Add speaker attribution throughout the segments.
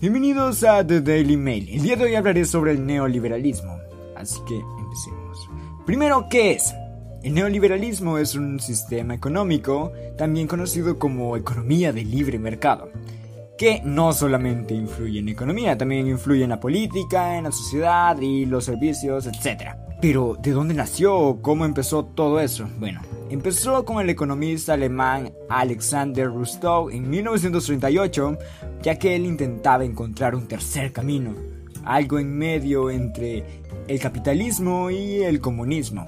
Speaker 1: Bienvenidos a The Daily Mail. El día de hoy hablaré sobre el neoliberalismo. Así que empecemos. Primero, ¿qué es? El neoliberalismo es un sistema económico, también conocido como economía de libre mercado, que no solamente influye en economía, también influye en la política, en la sociedad y los servicios, etc. Pero, ¿de dónde nació? ¿Cómo empezó todo eso? Bueno, empezó con el economista alemán Alexander Rostow en 1938, ya que él intentaba encontrar un tercer camino, algo en medio entre el capitalismo y el comunismo.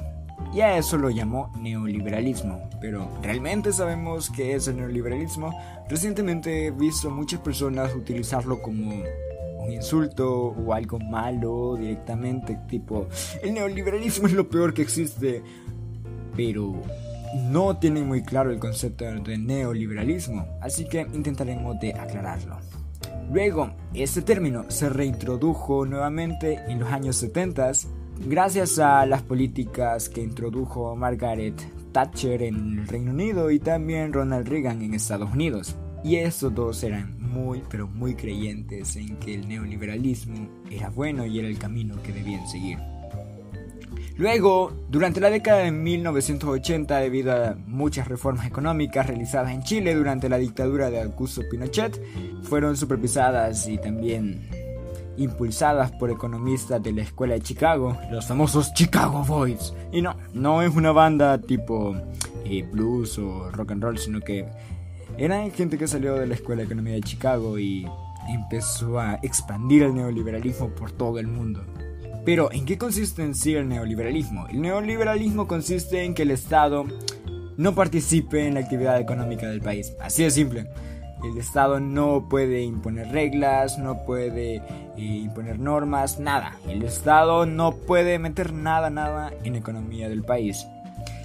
Speaker 1: Y a eso lo llamó neoliberalismo. Pero ¿realmente sabemos qué es el neoliberalismo? Recientemente he visto muchas personas utilizarlo como un insulto o algo malo directamente, tipo, el neoliberalismo es lo peor que existe. Pero no tienen muy claro el concepto de neoliberalismo, así que intentaremos de aclararlo. Luego, este término se reintrodujo nuevamente en los años 70 gracias a las políticas que introdujo Margaret Thatcher en el Reino Unido y también Ronald Reagan en Estados Unidos. Y estos dos eran muy pero muy creyentes en que el neoliberalismo era bueno y era el camino que debían seguir. Luego, durante la década de 1980, debido a muchas reformas económicas realizadas en Chile durante la dictadura de Augusto Pinochet, fueron supervisadas y también impulsadas por economistas de la escuela de Chicago, los famosos Chicago Boys. Y no, no es una banda tipo eh, blues o rock and roll, sino que eran gente que salió de la escuela de economía de Chicago y empezó a expandir el neoliberalismo por todo el mundo. Pero, ¿en qué consiste en sí el neoliberalismo? El neoliberalismo consiste en que el Estado no participe en la actividad económica del país. Así de simple. El Estado no puede imponer reglas, no puede eh, imponer normas, nada. El Estado no puede meter nada, nada en la economía del país.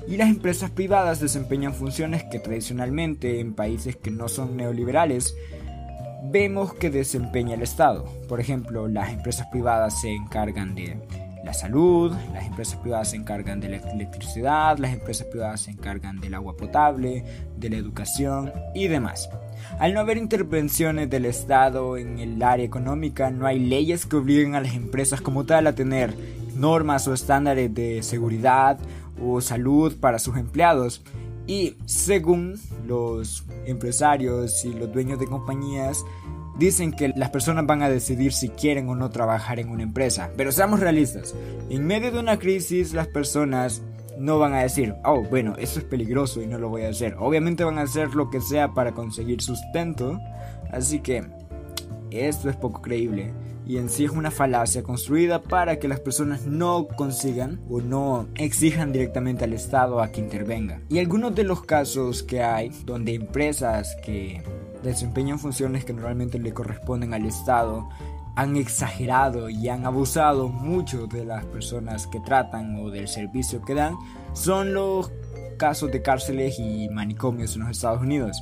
Speaker 1: Y las empresas privadas desempeñan funciones que tradicionalmente en países que no son neoliberales vemos que desempeña el Estado. Por ejemplo, las empresas privadas se encargan de la salud, las empresas privadas se encargan de la electricidad, las empresas privadas se encargan del agua potable, de la educación y demás. Al no haber intervenciones del Estado en el área económica, no hay leyes que obliguen a las empresas como tal a tener normas o estándares de seguridad o salud para sus empleados. Y según los empresarios y los dueños de compañías, dicen que las personas van a decidir si quieren o no trabajar en una empresa. Pero seamos realistas, en medio de una crisis las personas no van a decir, oh, bueno, eso es peligroso y no lo voy a hacer. Obviamente van a hacer lo que sea para conseguir sustento. Así que esto es poco creíble y en sí es una falacia construida para que las personas no consigan o no exijan directamente al Estado a que intervenga. Y algunos de los casos que hay donde empresas que desempeñan funciones que normalmente le corresponden al Estado han exagerado y han abusado mucho de las personas que tratan o del servicio que dan son los casos de cárceles y manicomios en los Estados Unidos.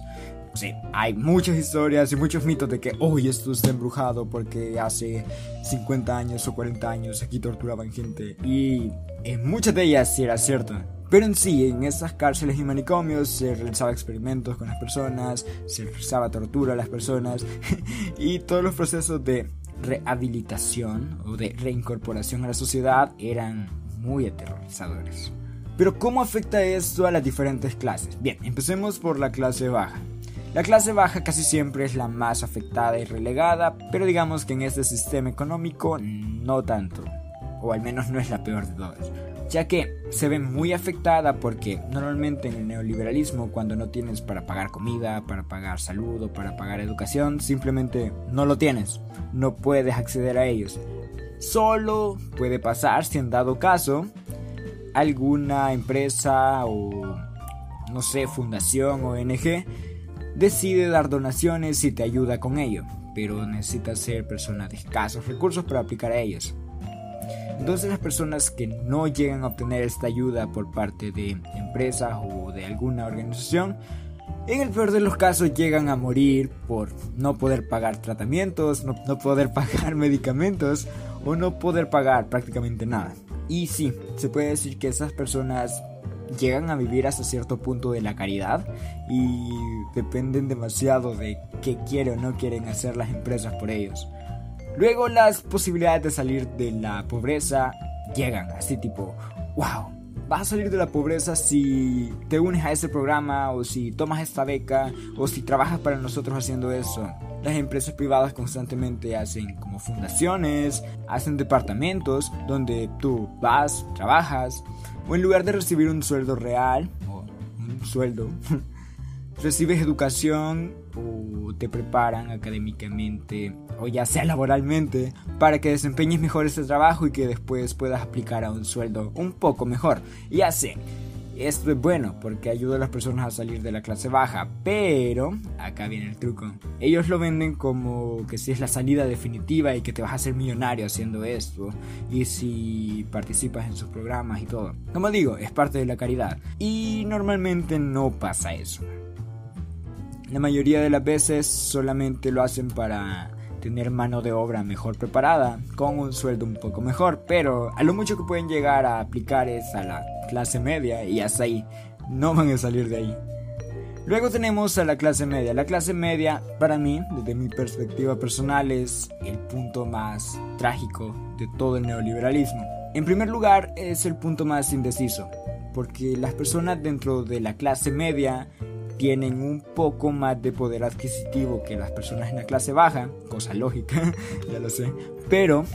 Speaker 1: Sí, hay muchas historias y muchos mitos de que hoy esto está embrujado porque hace 50 años o 40 años aquí torturaban gente y en muchas de ellas sí era cierto. Pero en sí, en esas cárceles y manicomios se realizaba experimentos con las personas, se realizaba tortura a las personas y todos los procesos de rehabilitación o de reincorporación a la sociedad eran muy aterrorizadores. Pero ¿cómo afecta esto a las diferentes clases? Bien, empecemos por la clase baja. La clase baja casi siempre es la más afectada y relegada, pero digamos que en este sistema económico no tanto, o al menos no es la peor de todas, ya que se ve muy afectada porque normalmente en el neoliberalismo cuando no tienes para pagar comida, para pagar salud o para pagar educación, simplemente no lo tienes, no puedes acceder a ellos. Solo puede pasar si en dado caso alguna empresa o no sé, fundación o ONG decide dar donaciones y te ayuda con ello, pero necesitas ser persona de escasos recursos para aplicar a ellos. Entonces las personas que no llegan a obtener esta ayuda por parte de empresas o de alguna organización, en el peor de los casos llegan a morir por no poder pagar tratamientos, no, no poder pagar medicamentos o no poder pagar prácticamente nada. Y sí, se puede decir que esas personas llegan a vivir hasta cierto punto de la caridad y dependen demasiado de qué quieren o no quieren hacer las empresas por ellos. Luego las posibilidades de salir de la pobreza llegan, así tipo, wow, vas a salir de la pobreza si te unes a ese programa o si tomas esta beca o si trabajas para nosotros haciendo eso. Las empresas privadas constantemente hacen como fundaciones, hacen departamentos donde tú vas, trabajas, o en lugar de recibir un sueldo real, o un sueldo, recibes educación o te preparan académicamente o ya sea laboralmente para que desempeñes mejor ese trabajo y que después puedas aplicar a un sueldo un poco mejor. Ya sé, esto es bueno porque ayuda a las personas a salir de la clase baja, pero acá viene el truco. Ellos lo venden como que si es la salida definitiva y que te vas a hacer millonario haciendo esto y si participas en sus programas y todo. Como digo, es parte de la caridad y normalmente no pasa eso. La mayoría de las veces solamente lo hacen para tener mano de obra mejor preparada, con un sueldo un poco mejor, pero a lo mucho que pueden llegar a aplicar es a la clase media y hasta ahí, no van a salir de ahí. Luego tenemos a la clase media. La clase media, para mí, desde mi perspectiva personal, es el punto más trágico de todo el neoliberalismo. En primer lugar, es el punto más indeciso, porque las personas dentro de la clase media tienen un poco más de poder adquisitivo que las personas en la clase baja, cosa lógica, ya lo sé, pero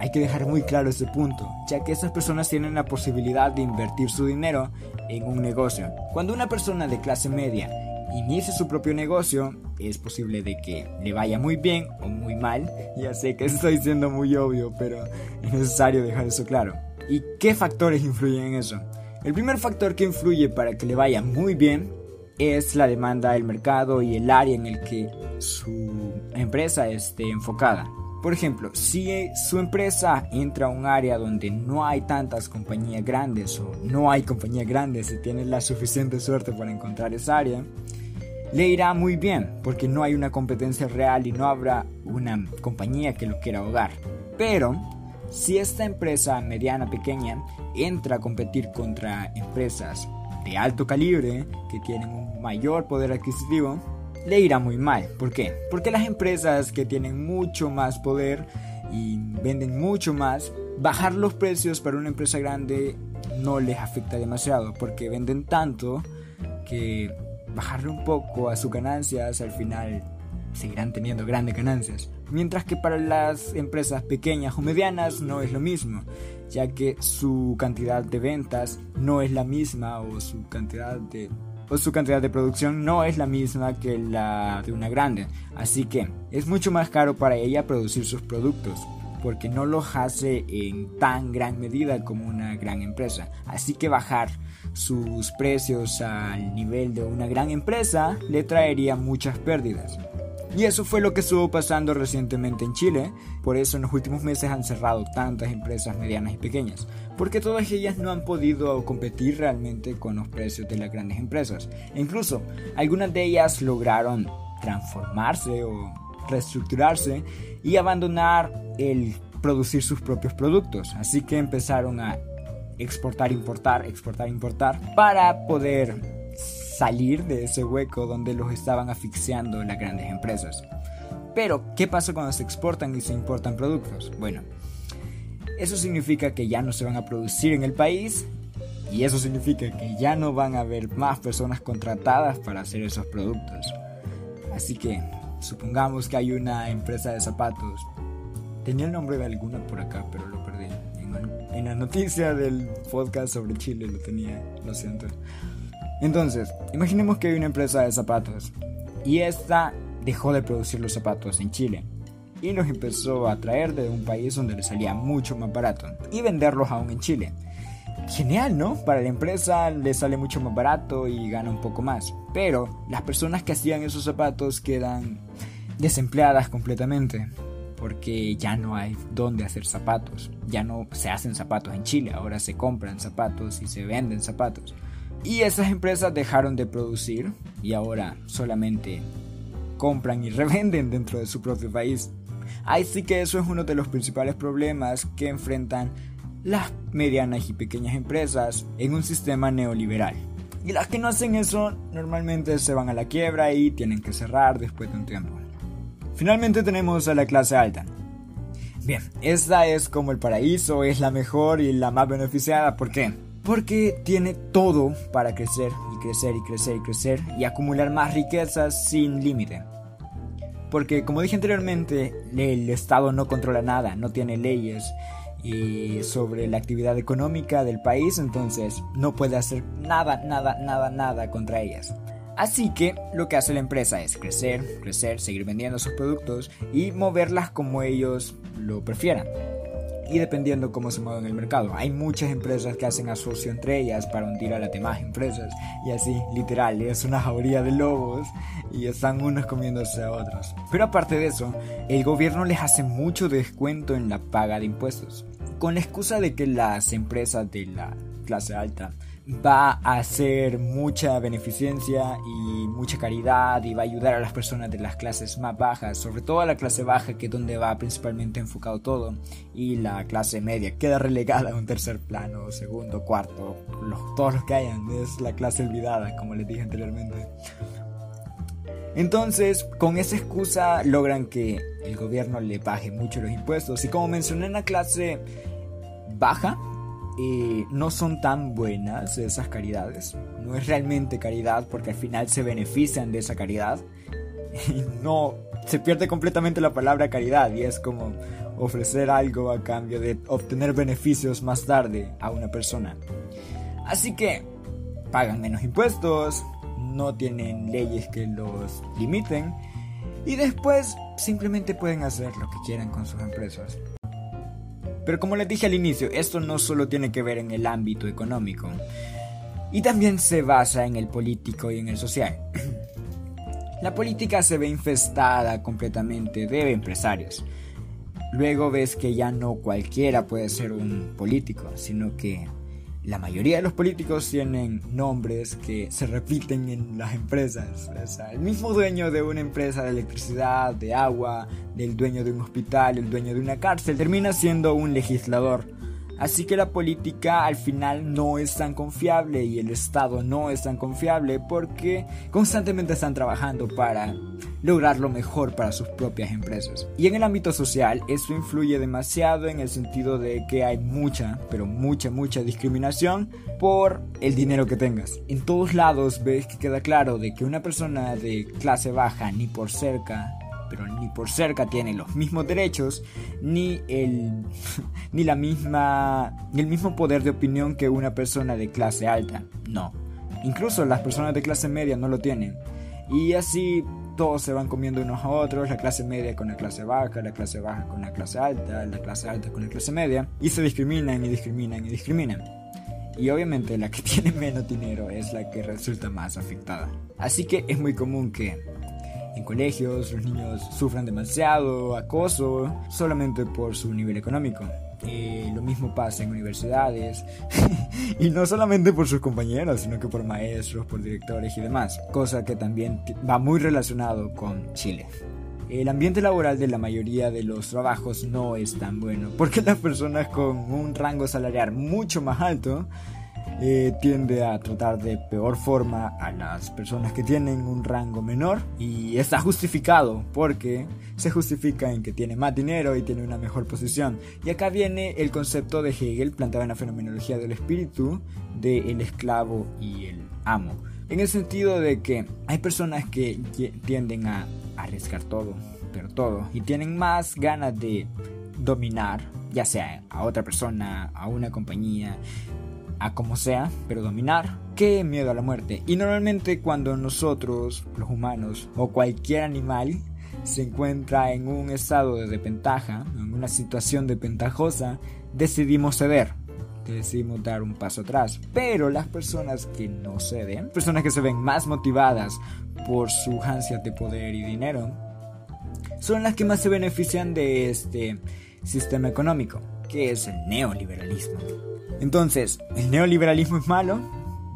Speaker 1: hay que dejar muy claro ese punto, ya que esas personas tienen la posibilidad de invertir su dinero en un negocio. Cuando una persona de clase media inicia su propio negocio, es posible de que le vaya muy bien o muy mal. Ya sé que estoy siendo muy obvio, pero es necesario dejar eso claro. ¿Y qué factores influyen en eso? El primer factor que influye para que le vaya muy bien es la demanda del mercado y el área en el que su empresa esté enfocada. Por ejemplo, si su empresa entra a un área donde no hay tantas compañías grandes o no hay compañías grandes y tiene la suficiente suerte para encontrar esa área, le irá muy bien porque no hay una competencia real y no habrá una compañía que lo quiera ahogar. Pero si esta empresa mediana pequeña entra a competir contra empresas de alto calibre que tienen un mayor poder adquisitivo, le irá muy mal. ¿Por qué? Porque las empresas que tienen mucho más poder y venden mucho más, bajar los precios para una empresa grande no les afecta demasiado porque venden tanto que bajarle un poco a sus ganancias al final seguirán teniendo grandes ganancias. Mientras que para las empresas pequeñas o medianas no es lo mismo, ya que su cantidad de ventas no es la misma o su cantidad de o su cantidad de producción no es la misma que la de una grande, así que es mucho más caro para ella producir sus productos porque no los hace en tan gran medida como una gran empresa. Así que bajar sus precios al nivel de una gran empresa le traería muchas pérdidas. Y eso fue lo que estuvo pasando recientemente en Chile, por eso en los últimos meses han cerrado tantas empresas medianas y pequeñas, porque todas ellas no han podido competir realmente con los precios de las grandes empresas. E incluso algunas de ellas lograron transformarse o reestructurarse y abandonar el producir sus propios productos, así que empezaron a exportar, importar, exportar, importar para poder salir de ese hueco donde los estaban asfixiando las grandes empresas. Pero, ¿qué pasa cuando se exportan y se importan productos? Bueno, eso significa que ya no se van a producir en el país y eso significa que ya no van a haber más personas contratadas para hacer esos productos. Así que, supongamos que hay una empresa de zapatos. Tenía el nombre de alguna por acá, pero lo perdí. En, en la noticia del podcast sobre Chile lo tenía, lo siento. Entonces, imaginemos que hay una empresa de zapatos y esta dejó de producir los zapatos en Chile y los empezó a traer de un país donde le salía mucho más barato y venderlos aún en Chile. Genial, ¿no? Para la empresa le sale mucho más barato y gana un poco más. Pero las personas que hacían esos zapatos quedan desempleadas completamente porque ya no hay dónde hacer zapatos. Ya no se hacen zapatos en Chile, ahora se compran zapatos y se venden zapatos. Y esas empresas dejaron de producir y ahora solamente compran y revenden dentro de su propio país. Así que eso es uno de los principales problemas que enfrentan las medianas y pequeñas empresas en un sistema neoliberal. Y las que no hacen eso normalmente se van a la quiebra y tienen que cerrar después de un tiempo. Finalmente tenemos a la clase alta. Bien, esta es como el paraíso, es la mejor y la más beneficiada. ¿Por qué? Porque tiene todo para crecer y crecer y crecer y crecer y acumular más riquezas sin límite. Porque como dije anteriormente, el Estado no controla nada, no tiene leyes, y sobre la actividad económica del país, entonces no puede hacer nada, nada, nada, nada contra ellas. Así que lo que hace la empresa es crecer, crecer, seguir vendiendo sus productos y moverlas como ellos lo prefieran. Y dependiendo cómo se mueva en el mercado. Hay muchas empresas que hacen asocio entre ellas para hundir a las demás empresas. Y así, literal, es una jauría de lobos y están unos comiéndose a otros. Pero aparte de eso, el gobierno les hace mucho descuento en la paga de impuestos con la excusa de que las empresas de la clase alta va a hacer mucha beneficencia y mucha caridad y va a ayudar a las personas de las clases más bajas, sobre todo a la clase baja que es donde va principalmente enfocado todo y la clase media queda relegada a un tercer plano, segundo, cuarto, todos los que hayan, es la clase olvidada como les dije anteriormente. Entonces, con esa excusa logran que el gobierno le baje mucho los impuestos y como mencioné en la clase baja. Y no son tan buenas esas caridades. No es realmente caridad porque al final se benefician de esa caridad. Y no, se pierde completamente la palabra caridad y es como ofrecer algo a cambio de obtener beneficios más tarde a una persona. Así que pagan menos impuestos, no tienen leyes que los limiten y después simplemente pueden hacer lo que quieran con sus empresas. Pero como les dije al inicio, esto no solo tiene que ver en el ámbito económico, y también se basa en el político y en el social. La política se ve infestada completamente de empresarios. Luego ves que ya no cualquiera puede ser un político, sino que la mayoría de los políticos tienen nombres que se repiten en las empresas. el mismo dueño de una empresa de electricidad, de agua, del dueño de un hospital, el dueño de una cárcel, termina siendo un legislador. Así que la política al final no es tan confiable y el Estado no es tan confiable porque constantemente están trabajando para lograr lo mejor para sus propias empresas. Y en el ámbito social eso influye demasiado en el sentido de que hay mucha, pero mucha, mucha discriminación por el dinero que tengas. En todos lados ves que queda claro de que una persona de clase baja ni por cerca pero ni por cerca tiene los mismos derechos ni el ni la misma ni el mismo poder de opinión que una persona de clase alta. No. Incluso las personas de clase media no lo tienen. Y así todos se van comiendo unos a otros, la clase media con la clase baja, la clase baja con la clase alta, la clase alta con la clase media, y se discriminan y discriminan y discriminan. Y obviamente la que tiene menos dinero es la que resulta más afectada. Así que es muy común que en colegios los niños sufran demasiado acoso solamente por su nivel económico. Eh, lo mismo pasa en universidades y no solamente por sus compañeros, sino que por maestros, por directores y demás, cosa que también va muy relacionado con Chile. El ambiente laboral de la mayoría de los trabajos no es tan bueno, porque las personas con un rango salarial mucho más alto eh, tiende a tratar de peor forma a las personas que tienen un rango menor y está justificado porque se justifica en que tiene más dinero y tiene una mejor posición. Y acá viene el concepto de Hegel planteado en la fenomenología del espíritu de el esclavo y el amo. En el sentido de que hay personas que tienden a arriesgar todo, pero todo, y tienen más ganas de dominar, ya sea a otra persona, a una compañía, a como sea, pero dominar, qué miedo a la muerte. Y normalmente cuando nosotros, los humanos, o cualquier animal, se encuentra en un estado de desventaja, en una situación desventajosa, decidimos ceder, decidimos dar un paso atrás. Pero las personas que no ceden, personas que se ven más motivadas por sus ansias de poder y dinero, son las que más se benefician de este sistema económico, que es el neoliberalismo. Entonces, ¿el neoliberalismo es malo?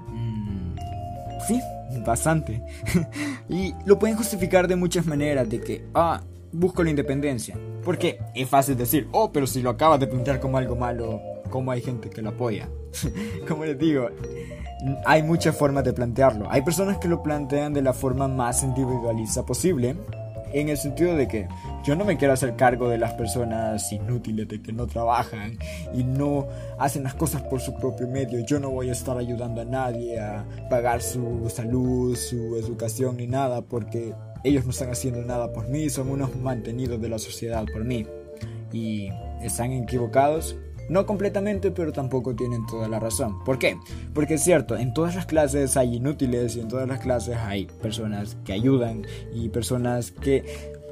Speaker 1: Mm, sí, bastante. y lo pueden justificar de muchas maneras, de que, ah, busco la independencia. Porque es fácil decir, oh, pero si lo acabas de pintar como algo malo, cómo hay gente que lo apoya. como les digo, hay muchas formas de plantearlo. Hay personas que lo plantean de la forma más individualista posible, en el sentido de que yo no me quiero hacer cargo de las personas inútiles, de que no trabajan y no hacen las cosas por su propio medio. Yo no voy a estar ayudando a nadie a pagar su salud, su educación ni nada, porque ellos no están haciendo nada por mí, son unos mantenidos de la sociedad por mí. Y están equivocados no completamente, pero tampoco tienen toda la razón. ¿Por qué? Porque es cierto, en todas las clases hay inútiles y en todas las clases hay personas que ayudan y personas que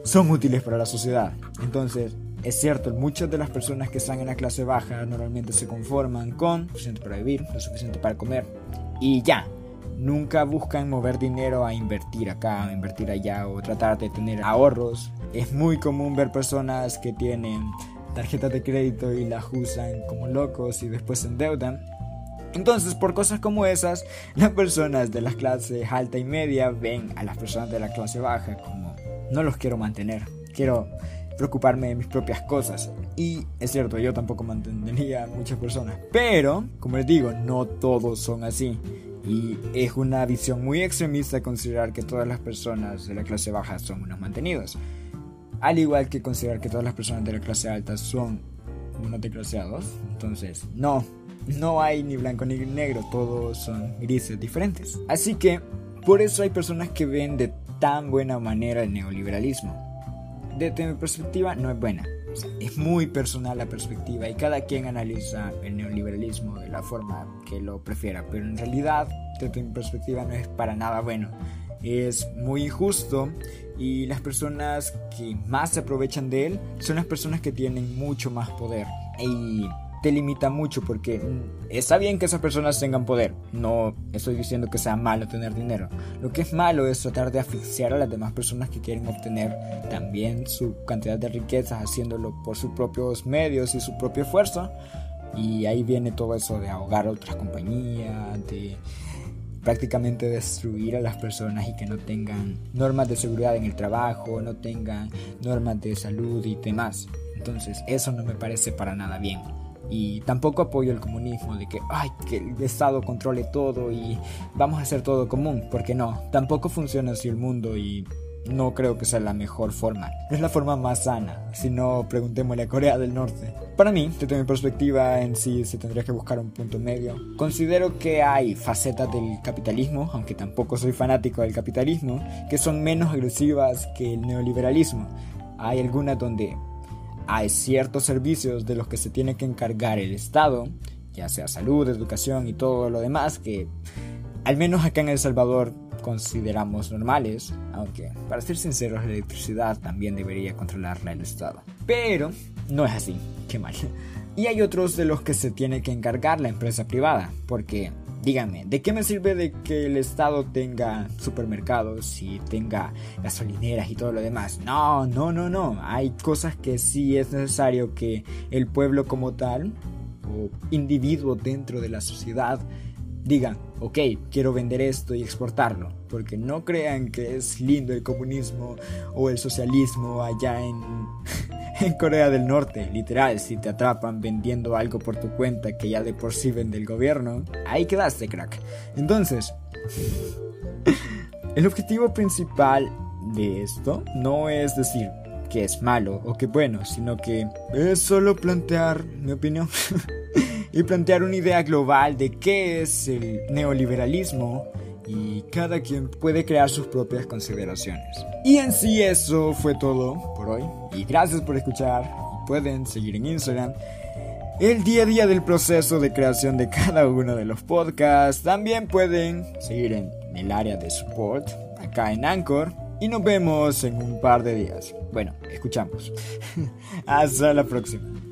Speaker 1: son útiles para la sociedad. Entonces, es cierto, muchas de las personas que están en la clase baja normalmente se conforman con lo suficiente para vivir, lo suficiente para comer y ya. Nunca buscan mover dinero a invertir acá, a invertir allá o tratar de tener ahorros. Es muy común ver personas que tienen tarjetas de crédito y las usan como locos y después se endeudan. Entonces, por cosas como esas, las personas de las clases alta y media ven a las personas de la clase baja como no los quiero mantener, quiero preocuparme de mis propias cosas. Y es cierto, yo tampoco mantendría a muchas personas, pero, como les digo, no todos son así. Y es una visión muy extremista considerar que todas las personas de la clase baja son unos mantenidos. Al igual que considerar que todas las personas de la clase alta son unos desgraciados. Entonces, no, no hay ni blanco ni negro, todos son grises diferentes. Así que, por eso hay personas que ven de tan buena manera el neoliberalismo. Desde mi perspectiva, no es buena. es muy personal la perspectiva y cada quien analiza el neoliberalismo de la forma que lo prefiera, pero en realidad, desde mi perspectiva, no es para nada bueno. Es muy injusto y las personas que más se aprovechan de él son las personas que tienen mucho más poder. Y te limita mucho porque está bien que esas personas tengan poder, no estoy diciendo que sea malo tener dinero, lo que es malo es tratar de asfixiar a las demás personas que quieren obtener también su cantidad de riquezas haciéndolo por sus propios medios y su propio esfuerzo y ahí viene todo eso de ahogar a otras compañías, de prácticamente destruir a las personas y que no tengan normas de seguridad en el trabajo, no tengan normas de salud y demás. Entonces, eso no me parece para nada bien. Y tampoco apoyo el comunismo de que, ay, que el Estado controle todo y vamos a hacer todo común, porque no, tampoco funciona así el mundo y no creo que sea la mejor forma. Es la forma más sana, si no preguntémosle a Corea del Norte. Para mí, desde mi perspectiva en sí, se tendría que buscar un punto medio. Considero que hay facetas del capitalismo, aunque tampoco soy fanático del capitalismo, que son menos agresivas que el neoliberalismo. Hay algunas donde hay ciertos servicios de los que se tiene que encargar el Estado, ya sea salud, educación y todo lo demás, que al menos acá en El Salvador consideramos normales, aunque para ser sinceros la electricidad también debería controlarla el Estado. Pero no es así, qué mal. Y hay otros de los que se tiene que encargar la empresa privada, porque díganme, ¿de qué me sirve de que el Estado tenga supermercados y tenga gasolineras y todo lo demás? No, no, no, no. Hay cosas que sí es necesario que el pueblo como tal, o individuo dentro de la sociedad, digan, ok, quiero vender esto y exportarlo, porque no crean que es lindo el comunismo o el socialismo allá en, en Corea del Norte, literal, si te atrapan vendiendo algo por tu cuenta que ya de por sí vende el gobierno, ahí quedaste, crack. Entonces, el objetivo principal de esto no es decir que es malo o que bueno, sino que es solo plantear mi opinión. y plantear una idea global de qué es el neoliberalismo y cada quien puede crear sus propias consideraciones. Y en sí eso fue todo por hoy y gracias por escuchar pueden seguir en Instagram el día a día del proceso de creación de cada uno de los podcasts. También pueden seguir en el área de support acá en Anchor y nos vemos en un par de días. Bueno, escuchamos. Hasta la próxima.